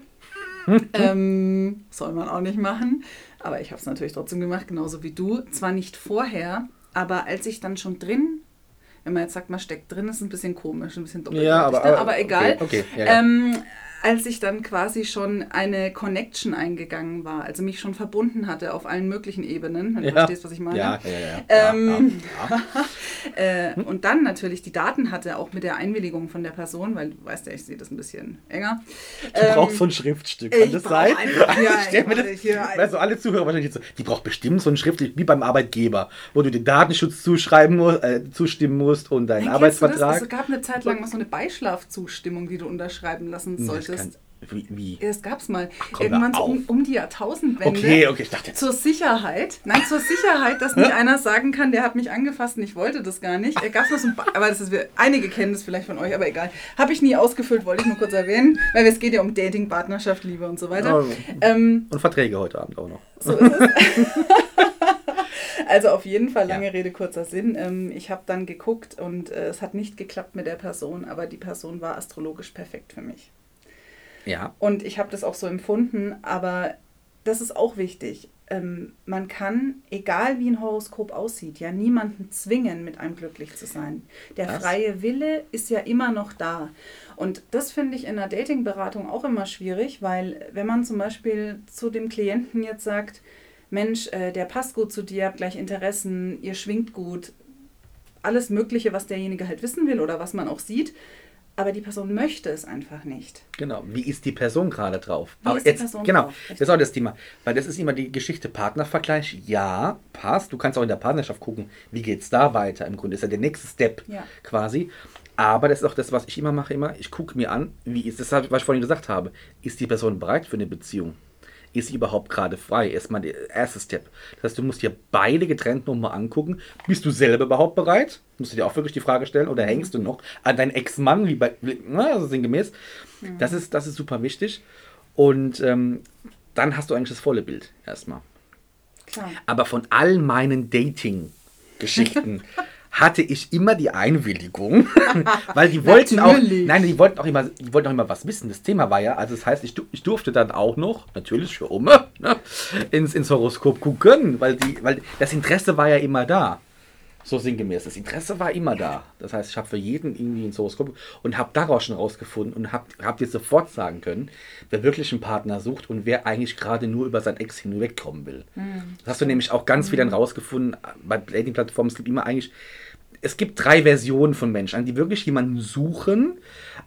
ähm, soll man auch nicht machen. Aber ich habe es natürlich trotzdem gemacht, genauso wie du. Zwar nicht vorher, aber als ich dann schon drin, wenn man jetzt sagt, man steckt drin, ist ein bisschen komisch, ein bisschen doppelt. Ja, aber, aber, aber egal. Okay, okay, ja, ja. Ähm, als ich dann quasi schon eine Connection eingegangen war, also mich schon verbunden hatte auf allen möglichen Ebenen, wenn du Ja. verstehst, was ich meine. Ja, ja, ja. Ähm, ja, ja. Äh, und dann natürlich die Daten hatte, auch mit der Einwilligung von der Person, weil du weißt ja, ich sehe das ein bisschen enger. Du brauchst so ein Schriftstück, kann Ähm, das sein? einfach- ja, ich mir das, hier also alle Zuhörer wahrscheinlich so, die braucht bestimmt so ein Schriftstück, wie beim Arbeitgeber, wo du den Datenschutz zuschreiben musst, äh, zustimmen musst und deinen du? Arbeitsvertrag. Es gab eine Zeit lang mal so eine Beischlafzustimmung, die du unterschreiben lassen solltest. Kann- Wie? das gab es mal. komm, Irgendwann so um, um die Jahrtausendwende. Okay, okay, ich dachte jetzt. Zur Sicherheit, nein, zur Sicherheit, dass nicht einer sagen kann, der hat mich angefasst und ich wollte das gar nicht. Äh, Gab's noch so ein Ba- aber das ist, einige kennen das vielleicht von euch, aber egal. Habe ich nie ausgefüllt, wollte ich nur kurz erwähnen, weil es geht ja um Dating, Partnerschaft, Liebe und so weiter. Oh. Ähm, Und Verträge heute Abend auch noch. so ist es. also auf jeden Fall lange Ja. Rede, kurzer Sinn. Ähm, ich habe dann geguckt und äh, es hat nicht geklappt mit der Person, aber die Person war astrologisch perfekt für mich. Ja. Und ich habe das auch so empfunden, aber das ist auch wichtig. Ähm, man kann, egal wie ein Horoskop aussieht, ja niemanden zwingen, mit einem glücklich zu sein. Der Das- freie Wille ist ja immer noch da. Und das finde ich in der Datingberatung auch immer schwierig, weil wenn man zum Beispiel zu dem Klienten jetzt sagt, Mensch, äh, der passt gut zu dir, habt gleich Interessen, ihr schwingt gut, alles Mögliche, was derjenige halt wissen will oder was man auch sieht, aber die Person möchte es einfach nicht. Genau. Wie ist die Person gerade drauf? Wie ist die Person genau, drauf? Das ist auch das Thema. Weil das ist immer die Geschichte Partnervergleich. Ja, passt. Du kannst auch in der Partnerschaft gucken, wie geht es da weiter. Im Grunde ist ja der nächste Step Ja. quasi. Aber das ist auch das, was ich immer mache, immer. Ich gucke mir an, wie ist das, was ich vorhin gesagt habe. Ist die Person bereit für eine Beziehung? Ist sie überhaupt gerade frei? Erstmal der erste Step. Das heißt, du musst dir beide getrennt nochmal angucken. Bist du selber überhaupt bereit? Musst du dir auch wirklich die Frage stellen. Oder hängst du noch an deinen Ex-Mann, wie bei, na, also sinngemäß. Das, ist, das ist super wichtig. Und ähm, dann hast du eigentlich das volle Bild erstmal. Klar. Aber von all meinen Dating-Geschichten hatte ich immer die Einwilligung, weil die wollten auch, nein, die wollten auch immer, die wollten auch immer was wissen. Das Thema war ja, also das heißt, ich, ich durfte dann auch noch, natürlich für Umme, ne, ins, ins Horoskop gucken, weil die, weil das Interesse war ja immer da. So sinngemäß. Das Interesse war immer da. Das heißt, ich habe für jeden irgendwie ins Horoskop und habe daraus schon rausgefunden und habe hab dir sofort sagen können, wer wirklich einen Partner sucht und wer eigentlich gerade nur über sein Ex hinwegkommen will. Das hast du nämlich auch ganz viel dann rausgefunden. Bei Dating-Plattformen, es gibt immer eigentlich, es gibt drei Versionen von Menschen, die wirklich jemanden suchen.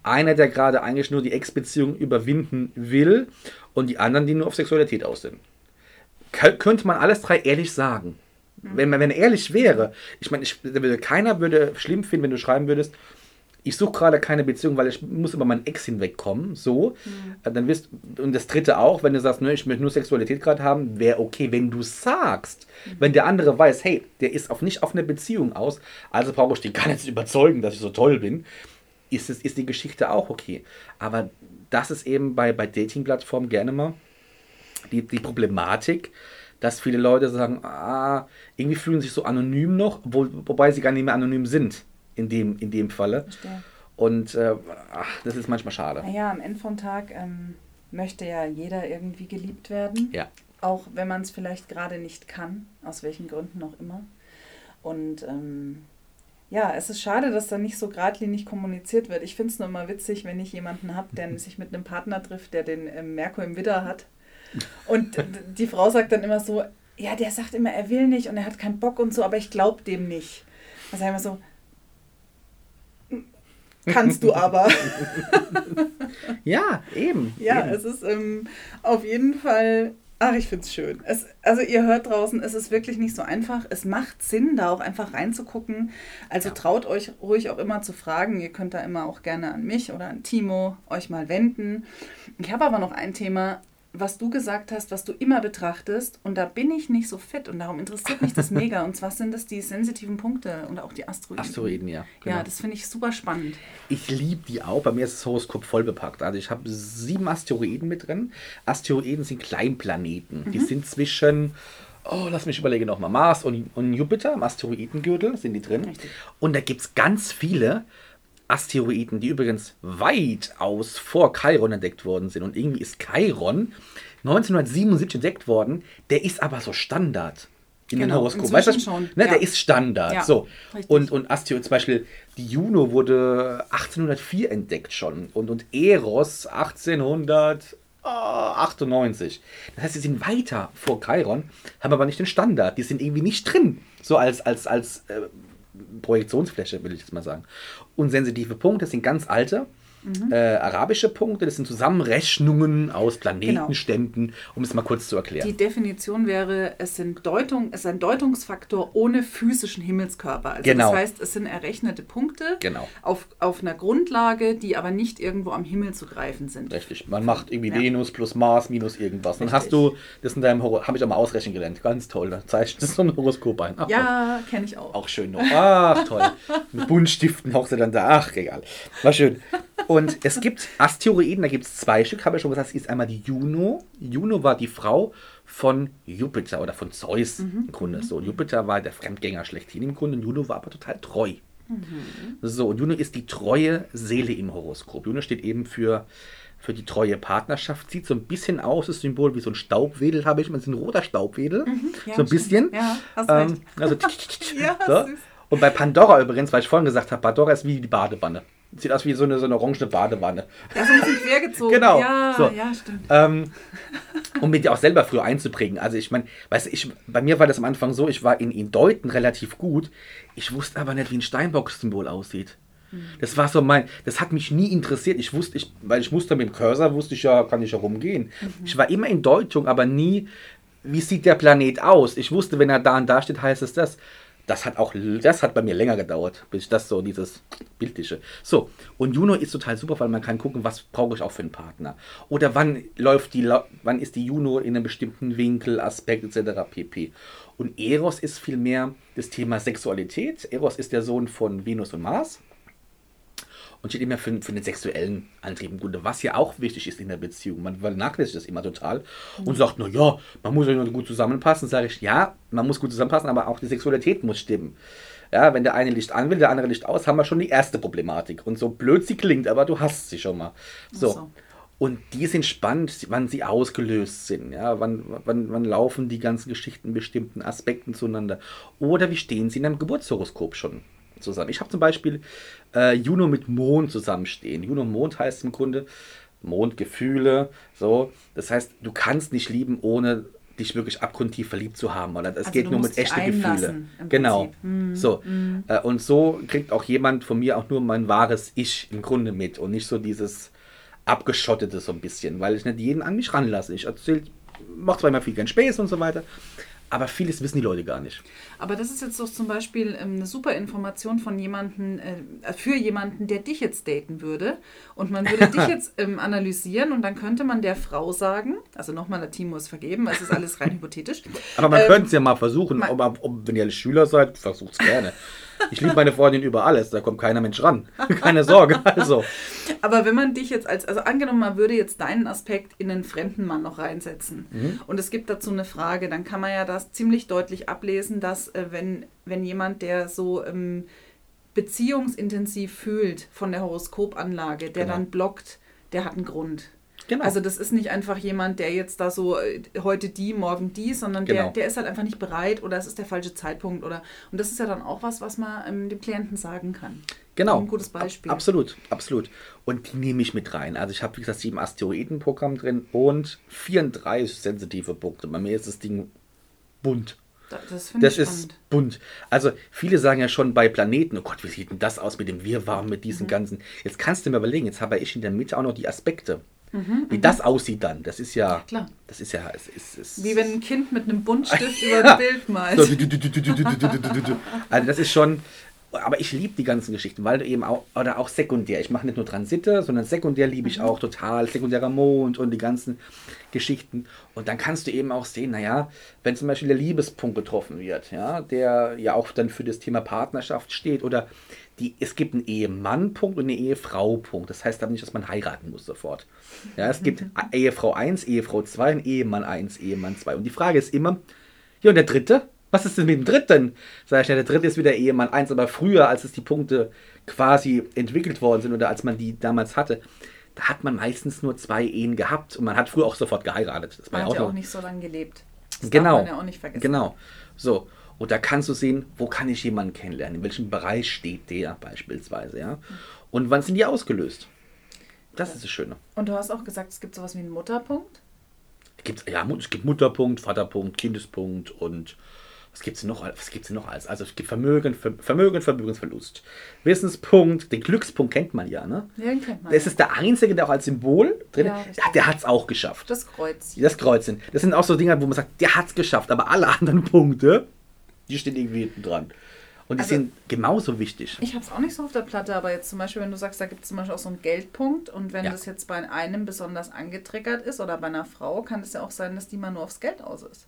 Einer, der gerade eigentlich nur die Ex-Beziehung überwinden will und die anderen, die nur auf Sexualität aus sind. Kö- Könnte man alles drei ehrlich sagen. Wenn man wenn ehrlich wäre, ich meine, ich, würde- keiner würde schlimm finden, wenn du schreiben würdest, ich suche gerade keine Beziehung, weil ich muss über meinen Ex hinwegkommen, so. Äh, Dann wirst und das dritte auch, wenn du sagst, ne, ich möchte nur Sexualität gerade haben, wäre okay, wenn du sagst, wenn der andere weiß, hey, der ist auf nicht auf eine Beziehung aus, also brauche ich den gar nicht zu überzeugen, dass ich so toll bin, ist, es, ist die Geschichte auch okay. Aber das ist eben bei, bei Dating-Plattformen gerne mal die, die Problematik, dass viele Leute sagen, ah, irgendwie fühlen sich so anonym noch, wo, wobei sie gar nicht mehr anonym sind in dem, in dem Falle. Verstehe. Und äh, ach, das ist manchmal schade. Naja, am Ende vom Tag ähm, möchte ja jeder irgendwie geliebt werden. Ja. Auch wenn man es vielleicht gerade nicht kann, aus welchen Gründen auch immer. Und ähm, ja, es ist schade, dass da nicht so geradlinig kommuniziert wird. Ich finde es nur immer witzig, wenn ich jemanden habe, der sich mit einem Partner trifft, der den ähm, Merkur im Widder hat. Und die Frau sagt dann immer so, ja, der sagt immer, er will nicht und er hat keinen Bock und so, aber ich glaube dem nicht. Dann sage ich immer so, kannst du aber. Ja, eben. Ja, eben. es ist ähm, auf jeden Fall. Ach, ich finde es schön. Es, also ihr hört draußen, es ist wirklich nicht so einfach. Es macht Sinn, da auch einfach reinzugucken. Also Ja. traut euch ruhig auch immer zu fragen. Ihr könnt da immer auch gerne an mich oder an Timo euch mal wenden. Ich habe aber noch ein Thema, was du gesagt hast, was du immer betrachtest. Und da bin ich nicht so fit und darum interessiert mich das mega. Und zwar sind das die sensitiven Punkte und auch die Asteroiden. Asteroiden, ja. genau. Ja, das finde ich super spannend. Ich liebe die auch. Bei mir ist das Horoskop voll bepackt. Also ich habe sieben Asteroiden mit drin. Asteroiden sind Kleinplaneten. Die sind zwischen, oh, lass mich überlegen nochmal, Mars und, und Jupiter im Asteroidengürtel sind die drin. Richtig. Und da gibt es ganz viele, Asteroiden, die übrigens weitaus vor Chiron entdeckt worden sind. Und irgendwie ist Chiron 1977 entdeckt worden. Der ist aber so Standard in genau, den Horoskop. Weißt du, schon. Ne, ja. Der ist Standard. Ja, so. Und, und Asteroid, zum Beispiel, die Juno wurde 1804 entdeckt schon. Und, und Eros 1898. Das heißt, sie sind weiter vor Chiron, haben aber nicht den Standard. Die sind irgendwie nicht drin. So als, als, als äh, Projektionsfläche, will ich jetzt mal sagen. Und sensitive Punkte sind ganz alte mhm. äh, arabische Punkte. Das sind Zusammenrechnungen aus Planetenständen, genau. um es mal kurz zu erklären. Die Definition wäre, es, sind Deutung, es ist ein Deutungsfaktor ohne physischen Himmelskörper. Also genau. Das heißt, es sind errechnete Punkte genau. auf, auf einer Grundlage, die aber nicht irgendwo am Himmel zu greifen sind. Richtig. Man macht irgendwie ja. Venus plus Mars minus irgendwas. Dann hast du, das in deinem habe ich auch mal ausrechnen gelernt. Ganz toll. Da zeigt das so ein Horoskop ein. Ach, ja, kenne ich auch. Auch schön noch. Ach, toll. Mit Buntstiften hochst du dann da. Ach, egal. War schön. Und es gibt Asteroiden, da gibt es zwei Stück, habe ich schon gesagt. Es ist einmal die Juno. Juno war die Frau von Jupiter oder von Zeus mhm. im Grunde. So, Jupiter war der Fremdgänger schlechthin im Grunde. Und Juno war aber total treu. Mhm. So, und Juno ist die treue Seele im Horoskop. Juno steht eben für, für die treue Partnerschaft. Sieht so ein bisschen aus, das Symbol wie so ein Staubwedel, habe ich mal. Ist ein roter Staubwedel. Mhm, ja, so ein bisschen. Ja, hast ähm, also, ja, so. Und bei Pandora übrigens, weil ich vorhin gesagt habe, Pandora ist wie die Badewanne. Sieht aus wie so eine, so eine orange Badewanne. Ja, so ein bisschen quergezogen. genau. Ja, so. ja stimmt. Ähm, um mir die auch selber früher einzuprägen. Also ich meine, weißt ich, bei mir war das am Anfang so, ich war in, in Deuten relativ gut. Ich wusste aber nicht, wie ein Steinbock-Symbol aussieht. Hm. Das war so mein, das hat mich nie interessiert. Ich wusste, ich, weil ich musste mit dem Cursor, wusste ich ja, kann ich ja rumgehen. Mhm. Ich war immer in Deutung, aber nie, wie sieht der Planet aus? Ich wusste, wenn er da und da steht, heißt es das das hat auch, das hat bei mir länger gedauert, bis das so, dieses Bildliche. So, und Juno ist total super, weil man kann gucken, was brauche ich auch für einen Partner. Oder wann läuft die, wann ist die Juno in einem bestimmten Winkel, Aspekt etc. pp. Und Eros ist vielmehr das Thema Sexualität. Eros ist der Sohn von Venus und Mars und steht immer für, für den sexuellen Antrieb im Grunde, was ja auch wichtig ist in der Beziehung. Man vernachlässigt das immer total und sagt, na ja, man muss ja nur gut zusammenpassen. Sage ich, ja, man muss gut zusammenpassen, aber auch die Sexualität muss stimmen. Ja, wenn der eine Licht an will, der andere Licht aus, haben wir schon die erste Problematik. Und so blöd sie klingt, aber du hast sie schon mal. So. so. Und die sind spannend, wann sie ausgelöst sind. Ja, wann, wann, wann laufen die ganzen Geschichten bestimmten Aspekten zueinander. Oder wie stehen sie in einem Geburtshoroskop schon zusammen. Ich habe zum Beispiel äh, Juno mit Mond zusammenstehen. Juno Mond heißt im Grunde Mondgefühle. So, das heißt, du kannst nicht lieben, ohne dich wirklich abgrundtief verliebt zu haben. Oder es also geht nur mit echten Gefühlen. Genau. Mm, so. Äh, und so kriegt auch jemand von mir auch nur mein wahres Ich im Grunde mit und nicht so dieses abgeschottete so ein bisschen, weil ich nicht jeden an mich ranlasse. Ich erzähle, mache zwar immer viel gern Spaß und so weiter, aber vieles wissen die Leute gar nicht. Aber das ist jetzt doch zum Beispiel ähm, eine super Information von jemanden, äh, für jemanden, der dich jetzt daten würde. Und man würde dich jetzt ähm, analysieren und dann könnte man der Frau sagen, also nochmal, der Timo ist vergeben, es ist alles rein hypothetisch. Aber man ähm, könnte es ja mal versuchen, ob, ob, wenn ihr Schüler seid, versucht es gerne. Ich liebe meine Freundin über alles, da kommt keiner Mensch ran. Keine Sorge. Also. Aber wenn man dich jetzt als, also angenommen, man würde jetzt deinen Aspekt in einen fremden Mann noch reinsetzen mhm. und es gibt dazu eine Frage, dann kann man ja das ziemlich deutlich ablesen, dass äh, wenn, wenn jemand, der so ähm, beziehungsintensiv fühlt von der Horoskopanlage, der genau. dann blockt, der hat einen Grund. Genau. Also das ist nicht einfach jemand, der jetzt da so äh, heute die, morgen die, sondern genau. der, der ist halt einfach nicht bereit oder es ist der falsche Zeitpunkt oder und das ist ja dann auch was, was man ähm, dem Klienten sagen kann. Genau. Ein gutes Beispiel. Ab, absolut, absolut. Und die nehme ich mit rein. Also ich habe, wie gesagt, sieben Asteroidenprogramm drin und 34 sensitive Punkte. Bei mir ist das Ding bunt. Das, finde ich ist bunt. Also viele sagen ja schon bei Planeten, oh Gott, wie sieht denn das aus mit dem Wirrwarm, mit diesen mhm. ganzen. Jetzt kannst du mir überlegen, jetzt habe ich in der Mitte auch noch die Aspekte. Mhm, Wie mhm. das aussieht dann, das ist ja, klar. das ist ja, es ist, es wie wenn ein Kind mit einem Buntstift über ein Bild malt. also das ist schon, aber ich liebe die ganzen Geschichten, weil du eben auch, oder auch sekundär, ich mache nicht nur Transite, sondern sekundär liebe ich mhm. auch total, sekundärer Mond und die ganzen Geschichten. Und dann kannst du eben auch sehen, naja, wenn zum Beispiel der Liebespunkt getroffen wird, ja, der ja auch dann für das Thema Partnerschaft steht oder die, es gibt einen Ehemann-Punkt und einen Ehefrau-Punkt. Das heißt aber nicht, dass man heiraten muss sofort. Ja, es gibt Ehefrau 1, Ehefrau 2 und Ehemann 1, Ehemann 2. Und die Frage ist immer, ja, und der dritte? Was ist denn mit dem dritten? Sag ich, ja, der dritte ist wieder Ehemann 1, aber früher, als es die Punkte quasi entwickelt worden sind oder als man die damals hatte, da hat man meistens nur zwei Ehen gehabt und man hat früher auch sofort geheiratet. Das war Man ja hat ja noch- auch nicht so lange gelebt. Das genau. darf man ja auch nicht vergessen. Genau. So. Und da kannst du sehen, wo kann ich jemanden kennenlernen? In welchem Bereich steht der beispielsweise, ja? Und wann sind die ausgelöst? Das ist das Schöne. Und du hast auch gesagt, es gibt sowas wie einen Mutterpunkt. Gibt's, ja, es gibt Mutterpunkt, Vaterpunkt, Kindespunkt und was gibt es noch, was gibt's noch als? Also es gibt Vermögen, Ver- Vermögen, Vermögensverlust. Wissenspunkt, den Glückspunkt kennt man ja, ne? Ja, den kennt man. Das ist der einzige, der auch als Symbol drin Ja, ist. Ja, der hat es auch geschafft. das Kreuz. Das Kreuzchen. Das sind auch so Dinge, wo man sagt, der hat es geschafft, aber alle anderen Punkte, die stehen irgendwie hinten dran. Und die Also- sind genauso wichtig. Ich habe es auch nicht so auf der Platte, aber jetzt zum Beispiel, wenn du sagst, da gibt es zum Beispiel auch so einen Geldpunkt und wenn Ja. das jetzt bei einem besonders angetriggert ist oder bei einer Frau, kann es ja auch sein, dass die mal nur aufs Geld aus ist.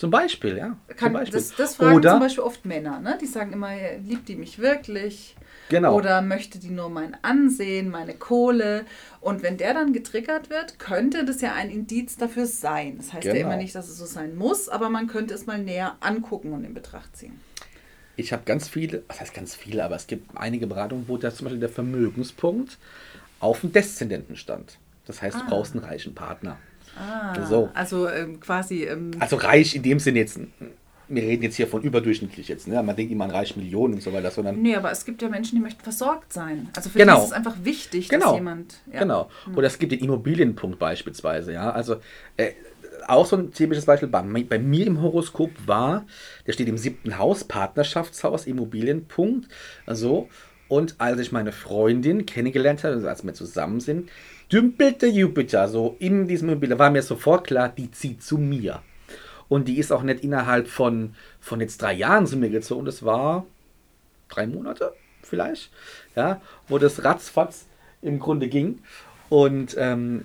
Zum Beispiel, ja. Kann, zum Beispiel. Das, das fragen Oder, zum Beispiel oft Männer, ne? Die sagen immer, liebt die mich wirklich? genau. Oder möchte die nur mein Ansehen, meine Kohle? Und wenn der dann getriggert wird, könnte das ja ein Indiz dafür sein. Das heißt ja Genau. immer nicht, dass es so sein muss, aber man könnte es mal näher angucken und in Betracht ziehen. Ich habe ganz viele, was heißt ganz viele, aber es gibt einige Beratungen, wo da zum Beispiel der Vermögenspunkt auf dem Deszendenten stand. Das heißt, du Ah. brauchst einen reichen Partner. Ah, So. also ähm, quasi. Ähm, Also reich in dem Sinne jetzt, wir reden jetzt hier von überdurchschnittlich jetzt, ne? man denkt immer an reiche Millionen und so weiter, sondern nee, aber es gibt ja Menschen, die möchten versorgt sein. Also für Genau. die ist es einfach wichtig, dass Genau. jemand. Ja. Genau. Oder es gibt den Immobilienpunkt beispielsweise, ja. Also äh, auch so ein typisches Beispiel bei, bei mir im Horoskop war, der steht im siebten Haus, Partnerschaftshaus, Immobilienpunkt. Also, und als ich meine Freundin kennengelernt habe, also als wir zusammen sind, dümpelte Jupiter so in diesem Immobilien, war mir sofort klar, die zieht zu mir. Und die ist auch nicht innerhalb von, von jetzt drei Jahren zu mir gezogen. Das war drei Monate vielleicht, ja, wo das ratzfatz im Grunde ging. Und ähm,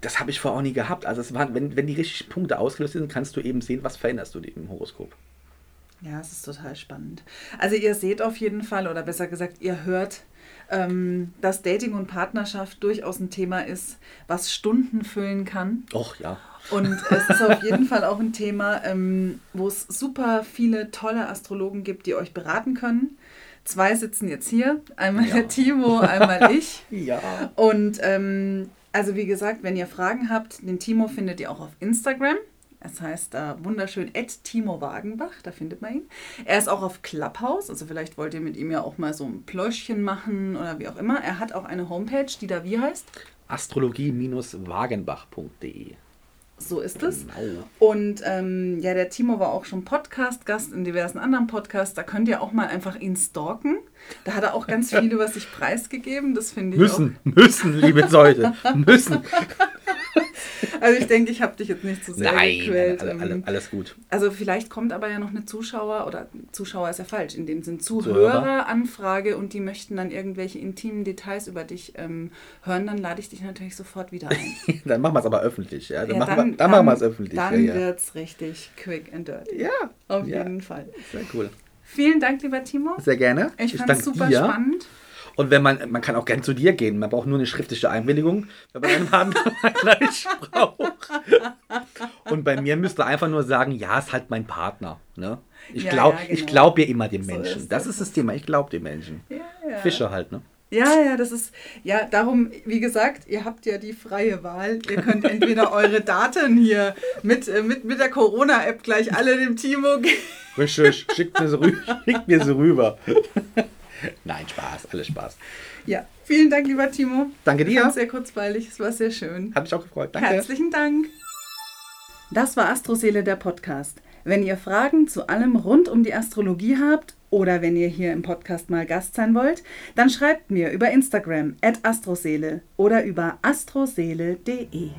das habe ich vorher auch nie gehabt. Also es waren, wenn, wenn die richtigen Punkte ausgelöst sind, kannst du eben sehen, was veränderst du im Horoskop. Ja, es ist total spannend. Also ihr seht auf jeden Fall, oder besser gesagt, ihr hört, ähm, dass Dating und Partnerschaft durchaus ein Thema ist, was Stunden füllen kann. Och ja. Und es ist auf jeden Fall auch ein Thema, ähm, wo es super viele tolle Astrologen gibt, die euch beraten können. Zwei sitzen jetzt hier, einmal Ja. der Timo, einmal ich. Ja. Und ähm, also wie gesagt, wenn ihr Fragen habt, den Timo findet ihr auch auf Instagram. Es heißt da wunderschön Timo Wagenbach, da findet man ihn. Er ist auch auf Clubhouse, also vielleicht wollt ihr mit ihm ja auch mal so ein Pläuschchen machen oder wie auch immer. Er hat auch eine Homepage, die da wie heißt. Astrologie-wagenbach.de. So ist es. Genau. Und ähm, ja, der Timo war auch schon Podcast-Gast in diversen anderen Podcasts. Da könnt ihr auch mal einfach ihn stalken. Da hat er auch ganz viel über sich preisgegeben. Das finde ich Müssen, müssen, liebe Leute, müssen. Also ich denke, ich habe dich jetzt nicht zu sehr Nein, gequält. alle, alle, Ähm, alles gut. Also vielleicht kommt aber ja noch eine Zuschauer oder Zuschauer ist ja falsch, in dem Sinn Zuhörer. Zuhöreranfrage und die möchten dann irgendwelche intimen Details über dich ähm, hören, dann lade ich dich natürlich sofort wieder ein. Dann machen wir es aber öffentlich, ja. Dann, Ja, machen, wir, dann, machen wir es öffentlich. Dann ja, ja. wird's richtig quick and dirty. ja, Auf ja. jeden Fall. Sehr cool. Vielen Dank, lieber Timo. Sehr gerne. Ich fand danke es super dir. spannend. Und wenn man, man kann auch gern zu dir gehen. Man braucht nur eine schriftliche Einwilligung, wenn man einen Partner gleich braucht. Und bei mir müsst ihr einfach nur sagen, ja, ist halt mein Partner. Ne? Ich Ja, glaube ja, ich genau. glaub ja immer dem So Menschen. ist das das. ist das Thema. Ich glaube dem Menschen. Ja, ja. Fische halt, ne? Ja, ja, das ist, ja, darum, wie gesagt, ihr habt ja die freie Wahl. Ihr könnt entweder eure Daten hier mit, äh, mit, mit der Corona-App gleich alle dem Timo geben. Richtig, schickt mir so rüber. Schickt mir so rüber. Nein, Spaß, alles Spaß. Ja, vielen Dank, lieber Timo. Danke dir. War sehr kurzweilig, es war sehr schön. Hat mich auch gefreut. Danke. Herzlichen Dank. Das war Astroseele der Podcast. Wenn ihr Fragen zu allem rund um die Astrologie habt oder wenn ihr hier im Podcast mal Gast sein wollt, dann schreibt mir über Instagram at astroseele oder über astroseele.de.